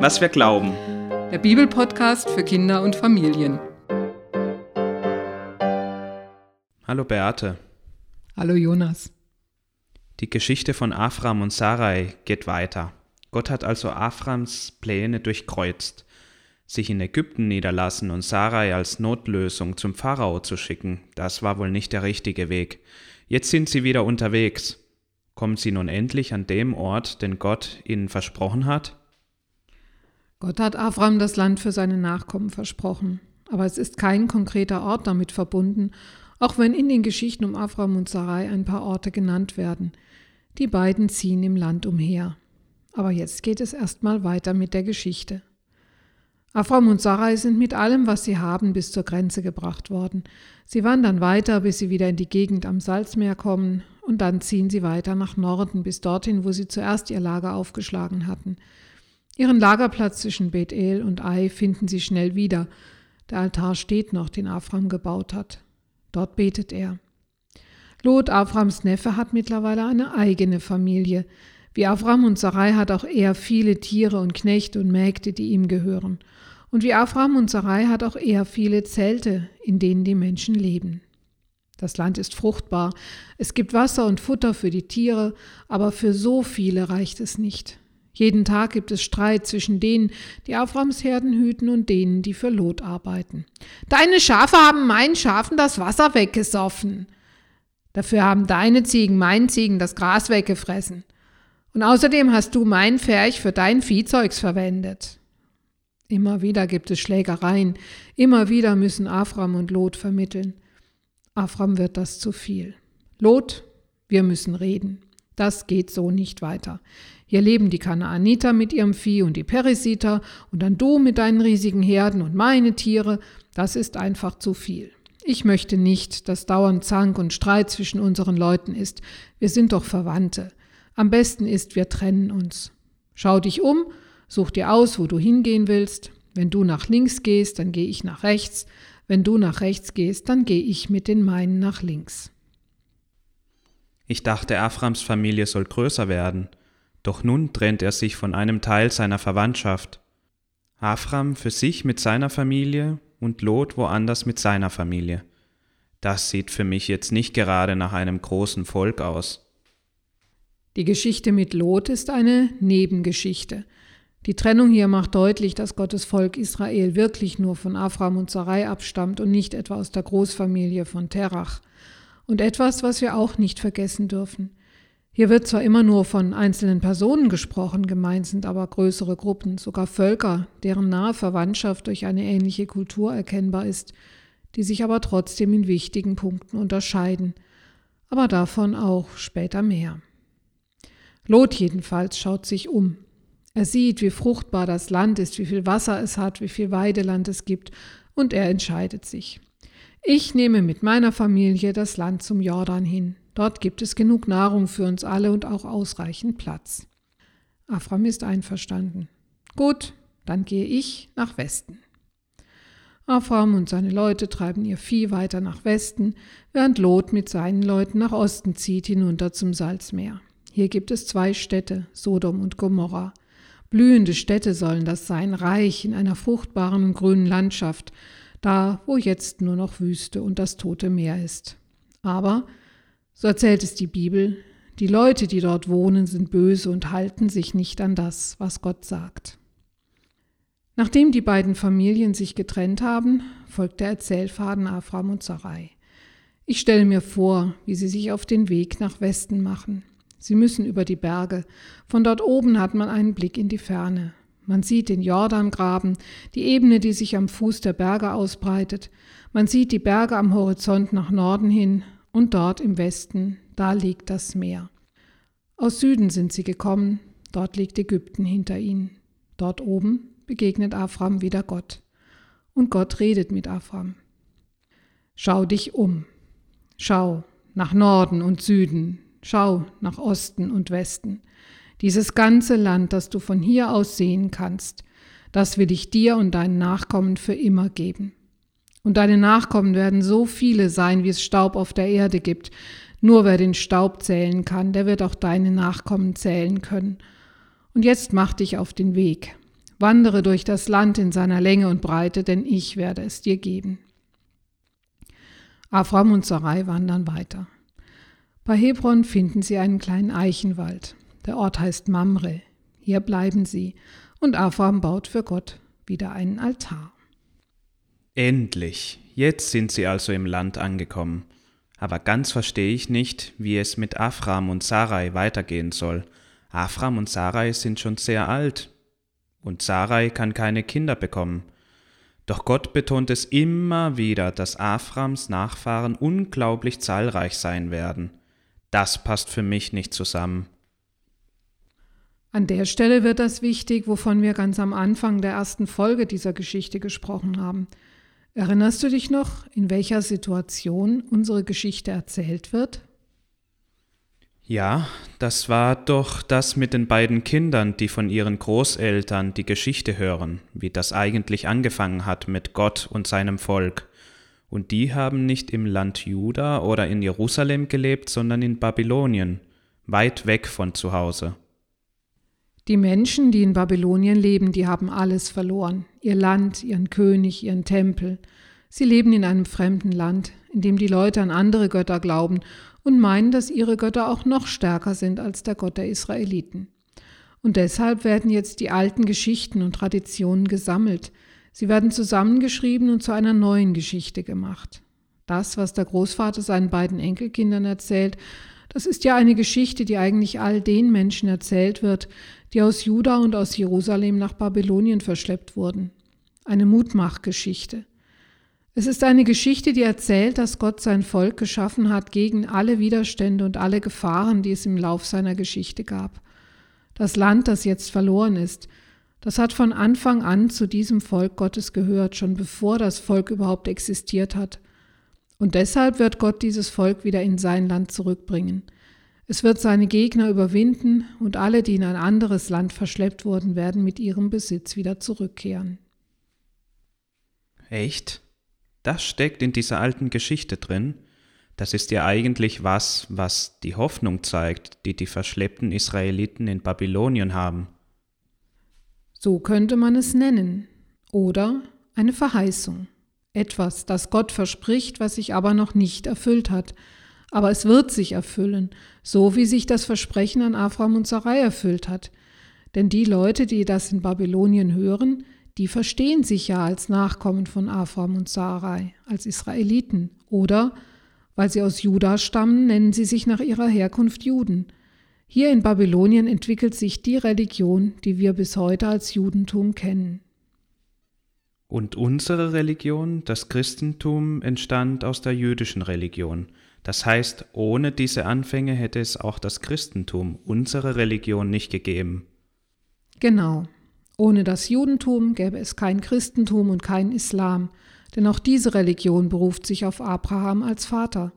was wir glauben. Der Bibelpodcast für Kinder und Familien. Hallo Beate. Hallo Jonas. Die Geschichte von Afram und Sarai geht weiter. Gott hat also Aframs Pläne durchkreuzt, sich in Ägypten niederlassen und Sarai als Notlösung zum Pharao zu schicken. Das war wohl nicht der richtige Weg. Jetzt sind sie wieder unterwegs. Kommen sie nun endlich an dem Ort, den Gott ihnen versprochen hat? Gott hat Avram das Land für seine Nachkommen versprochen, aber es ist kein konkreter Ort damit verbunden, auch wenn in den Geschichten um Avram und Sarai ein paar Orte genannt werden. Die beiden ziehen im Land umher. Aber jetzt geht es erstmal weiter mit der Geschichte. Avram und Sarai sind mit allem, was sie haben, bis zur Grenze gebracht worden. Sie wandern weiter, bis sie wieder in die Gegend am Salzmeer kommen, und dann ziehen sie weiter nach Norden, bis dorthin, wo sie zuerst ihr Lager aufgeschlagen hatten. Ihren Lagerplatz zwischen Bethel und Ai finden sie schnell wieder. Der Altar steht noch, den Afram gebaut hat. Dort betet er. Lot, Aframs Neffe, hat mittlerweile eine eigene Familie. Wie Afram und Sarai hat auch er viele Tiere und Knechte und Mägde, die ihm gehören. Und wie Afram und Sarai hat auch er viele Zelte, in denen die Menschen leben. Das Land ist fruchtbar, es gibt Wasser und Futter für die Tiere, aber für so viele reicht es nicht. Jeden Tag gibt es Streit zwischen denen, die Avrams Herden hüten und denen, die für Lot arbeiten. Deine Schafe haben meinen Schafen das Wasser weggesoffen. Dafür haben deine Ziegen meinen Ziegen das Gras weggefressen. Und außerdem hast du mein Pferch für dein Viehzeugs verwendet. Immer wieder gibt es Schlägereien, immer wieder müssen Afram und Lot vermitteln. Afram wird das zu viel. Lot, wir müssen reden. Das geht so nicht weiter. Hier leben die Kanaaniter mit ihrem Vieh und die Perisiter und dann du mit deinen riesigen Herden und meine Tiere. Das ist einfach zu viel. Ich möchte nicht, dass dauernd Zank und Streit zwischen unseren Leuten ist. Wir sind doch Verwandte. Am besten ist, wir trennen uns. Schau dich um, such dir aus, wo du hingehen willst. Wenn du nach links gehst, dann gehe ich nach rechts. Wenn du nach rechts gehst, dann gehe ich mit den meinen nach links. Ich dachte, Aframs Familie soll größer werden. Doch nun trennt er sich von einem Teil seiner Verwandtschaft. Afram für sich mit seiner Familie und Lot woanders mit seiner Familie. Das sieht für mich jetzt nicht gerade nach einem großen Volk aus. Die Geschichte mit Lot ist eine Nebengeschichte. Die Trennung hier macht deutlich, dass Gottes Volk Israel wirklich nur von Afram und Sarai abstammt und nicht etwa aus der Großfamilie von Terach. Und etwas, was wir auch nicht vergessen dürfen. Hier wird zwar immer nur von einzelnen Personen gesprochen, gemeint sind aber größere Gruppen, sogar Völker, deren nahe Verwandtschaft durch eine ähnliche Kultur erkennbar ist, die sich aber trotzdem in wichtigen Punkten unterscheiden, aber davon auch später mehr. Lot jedenfalls schaut sich um. Er sieht, wie fruchtbar das Land ist, wie viel Wasser es hat, wie viel Weideland es gibt, und er entscheidet sich. Ich nehme mit meiner Familie das Land zum Jordan hin. Dort gibt es genug Nahrung für uns alle und auch ausreichend Platz. Afram ist einverstanden. Gut, dann gehe ich nach Westen. Afram und seine Leute treiben ihr Vieh weiter nach Westen, während Lot mit seinen Leuten nach Osten zieht, hinunter zum Salzmeer. Hier gibt es zwei Städte, Sodom und Gomorra. Blühende Städte sollen das sein, reich in einer fruchtbaren und grünen Landschaft, da wo jetzt nur noch Wüste und das tote Meer ist. Aber so erzählt es die Bibel, die Leute, die dort wohnen, sind böse und halten sich nicht an das, was Gott sagt. Nachdem die beiden Familien sich getrennt haben, folgt der Erzählfaden Afram und Sarai. Ich stelle mir vor, wie sie sich auf den Weg nach Westen machen. Sie müssen über die Berge. Von dort oben hat man einen Blick in die Ferne. Man sieht den Jordangraben, die Ebene, die sich am Fuß der Berge ausbreitet. Man sieht die Berge am Horizont nach Norden hin und dort im Westen, da liegt das Meer. Aus Süden sind sie gekommen, dort liegt Ägypten hinter ihnen. Dort oben begegnet Afram wieder Gott. Und Gott redet mit Afram. Schau dich um. Schau nach Norden und Süden. Schau nach Osten und Westen. Dieses ganze Land, das du von hier aus sehen kannst, das will ich dir und deinen Nachkommen für immer geben. Und deine Nachkommen werden so viele sein, wie es Staub auf der Erde gibt. Nur wer den Staub zählen kann, der wird auch deine Nachkommen zählen können. Und jetzt mach dich auf den Weg. Wandere durch das Land in seiner Länge und Breite, denn ich werde es dir geben. Avram und Sarai wandern weiter. Bei Hebron finden sie einen kleinen Eichenwald. Der Ort heißt Mamre. Hier bleiben sie, und Avram baut für Gott wieder einen Altar. Endlich, jetzt sind sie also im Land angekommen. Aber ganz verstehe ich nicht, wie es mit Avram und Sarai weitergehen soll. Avram und Sarai sind schon sehr alt, und Sarai kann keine Kinder bekommen. Doch Gott betont es immer wieder, dass Avrams Nachfahren unglaublich zahlreich sein werden. Das passt für mich nicht zusammen. An der Stelle wird das wichtig, wovon wir ganz am Anfang der ersten Folge dieser Geschichte gesprochen haben. Erinnerst du dich noch, in welcher Situation unsere Geschichte erzählt wird? Ja, das war doch das mit den beiden Kindern, die von ihren Großeltern die Geschichte hören, wie das eigentlich angefangen hat mit Gott und seinem Volk. Und die haben nicht im Land Juda oder in Jerusalem gelebt, sondern in Babylonien, weit weg von zu Hause. Die Menschen, die in Babylonien leben, die haben alles verloren, ihr Land, ihren König, ihren Tempel. Sie leben in einem fremden Land, in dem die Leute an andere Götter glauben und meinen, dass ihre Götter auch noch stärker sind als der Gott der Israeliten. Und deshalb werden jetzt die alten Geschichten und Traditionen gesammelt. Sie werden zusammengeschrieben und zu einer neuen Geschichte gemacht. Das, was der Großvater seinen beiden Enkelkindern erzählt, das ist ja eine Geschichte, die eigentlich all den Menschen erzählt wird, die aus Juda und aus Jerusalem nach Babylonien verschleppt wurden. Eine Mutmachgeschichte. Es ist eine Geschichte, die erzählt, dass Gott sein Volk geschaffen hat gegen alle Widerstände und alle Gefahren, die es im Lauf seiner Geschichte gab. Das Land, das jetzt verloren ist, das hat von Anfang an zu diesem Volk Gottes gehört, schon bevor das Volk überhaupt existiert hat. Und deshalb wird Gott dieses Volk wieder in sein Land zurückbringen. Es wird seine Gegner überwinden und alle, die in ein anderes Land verschleppt wurden, werden mit ihrem Besitz wieder zurückkehren. Echt? Das steckt in dieser alten Geschichte drin. Das ist ja eigentlich was, was die Hoffnung zeigt, die die verschleppten Israeliten in Babylonien haben. So könnte man es nennen. Oder eine Verheißung. Etwas, das Gott verspricht, was sich aber noch nicht erfüllt hat. Aber es wird sich erfüllen, so wie sich das Versprechen an Abraham und Sarai erfüllt hat. Denn die Leute, die das in Babylonien hören, die verstehen sich ja als Nachkommen von Abraham und Sarai, als Israeliten. Oder, weil sie aus Juda stammen, nennen sie sich nach ihrer Herkunft Juden. Hier in Babylonien entwickelt sich die Religion, die wir bis heute als Judentum kennen. Und unsere Religion, das Christentum, entstand aus der jüdischen Religion. Das heißt, ohne diese Anfänge hätte es auch das Christentum, unsere Religion, nicht gegeben. Genau. Ohne das Judentum gäbe es kein Christentum und kein Islam, denn auch diese Religion beruft sich auf Abraham als Vater.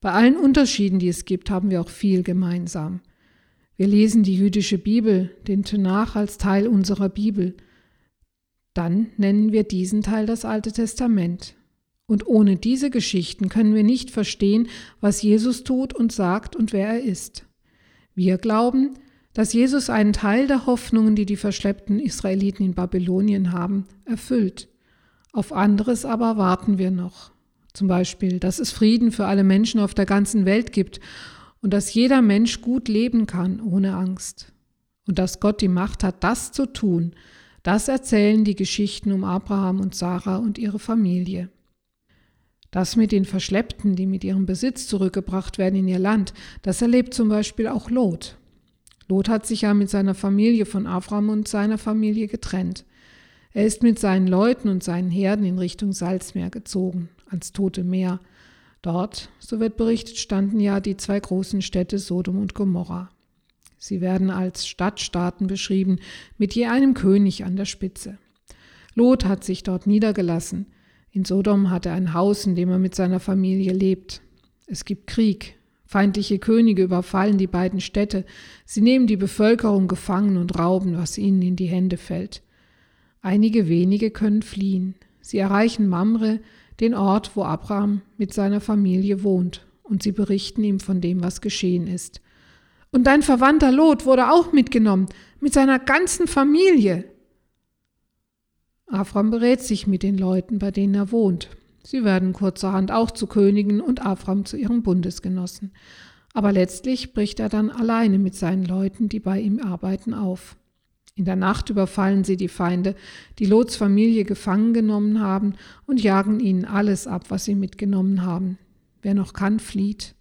Bei allen Unterschieden, die es gibt, haben wir auch viel gemeinsam. Wir lesen die jüdische Bibel, den Tenach als Teil unserer Bibel. Dann nennen wir diesen Teil das Alte Testament. Und ohne diese Geschichten können wir nicht verstehen, was Jesus tut und sagt und wer er ist. Wir glauben, dass Jesus einen Teil der Hoffnungen, die die verschleppten Israeliten in Babylonien haben, erfüllt. Auf anderes aber warten wir noch. Zum Beispiel, dass es Frieden für alle Menschen auf der ganzen Welt gibt und dass jeder Mensch gut leben kann ohne Angst. Und dass Gott die Macht hat, das zu tun, das erzählen die Geschichten um Abraham und Sarah und ihre Familie. Das mit den Verschleppten, die mit ihrem Besitz zurückgebracht werden in ihr Land, das erlebt zum Beispiel auch Lot. Lot hat sich ja mit seiner Familie von Avram und seiner Familie getrennt. Er ist mit seinen Leuten und seinen Herden in Richtung Salzmeer gezogen, ans Tote Meer. Dort, so wird berichtet, standen ja die zwei großen Städte Sodom und Gomorra. Sie werden als Stadtstaaten beschrieben, mit je einem König an der Spitze. Lot hat sich dort niedergelassen. In Sodom hat er ein Haus, in dem er mit seiner Familie lebt. Es gibt Krieg, Feindliche Könige überfallen die beiden Städte, sie nehmen die Bevölkerung gefangen und rauben, was ihnen in die Hände fällt. Einige wenige können fliehen. Sie erreichen Mamre, den Ort, wo Abraham mit seiner Familie wohnt, und sie berichten ihm von dem, was geschehen ist. Und dein Verwandter Lot wurde auch mitgenommen, mit seiner ganzen Familie. Afram berät sich mit den Leuten, bei denen er wohnt. Sie werden kurzerhand auch zu Königen und Afram zu ihren Bundesgenossen. Aber letztlich bricht er dann alleine mit seinen Leuten, die bei ihm arbeiten, auf. In der Nacht überfallen sie die Feinde, die Lots Familie gefangen genommen haben, und jagen ihnen alles ab, was sie mitgenommen haben. Wer noch kann, flieht.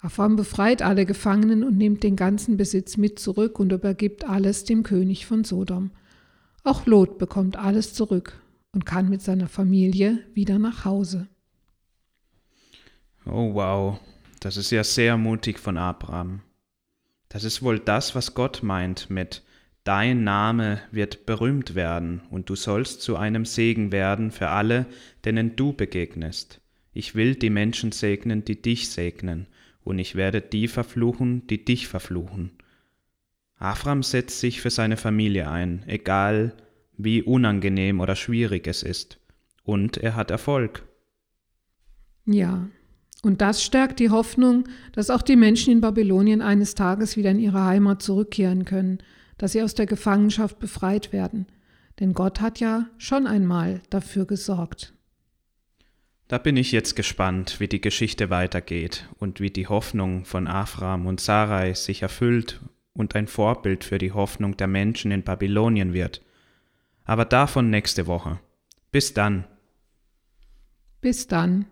Afram befreit alle Gefangenen und nimmt den ganzen Besitz mit zurück und übergibt alles dem König von Sodom. Auch Lot bekommt alles zurück und kann mit seiner Familie wieder nach Hause. Oh wow, das ist ja sehr mutig von Abraham. Das ist wohl das, was Gott meint mit Dein Name wird berühmt werden und du sollst zu einem Segen werden für alle, denen du begegnest. Ich will die Menschen segnen, die dich segnen, und ich werde die verfluchen, die dich verfluchen. Afram setzt sich für seine Familie ein, egal wie unangenehm oder schwierig es ist. Und er hat Erfolg. Ja, und das stärkt die Hoffnung, dass auch die Menschen in Babylonien eines Tages wieder in ihre Heimat zurückkehren können, dass sie aus der Gefangenschaft befreit werden. Denn Gott hat ja schon einmal dafür gesorgt. Da bin ich jetzt gespannt, wie die Geschichte weitergeht und wie die Hoffnung von Afram und Sarai sich erfüllt und ein Vorbild für die Hoffnung der Menschen in Babylonien wird. Aber davon nächste Woche. Bis dann. Bis dann.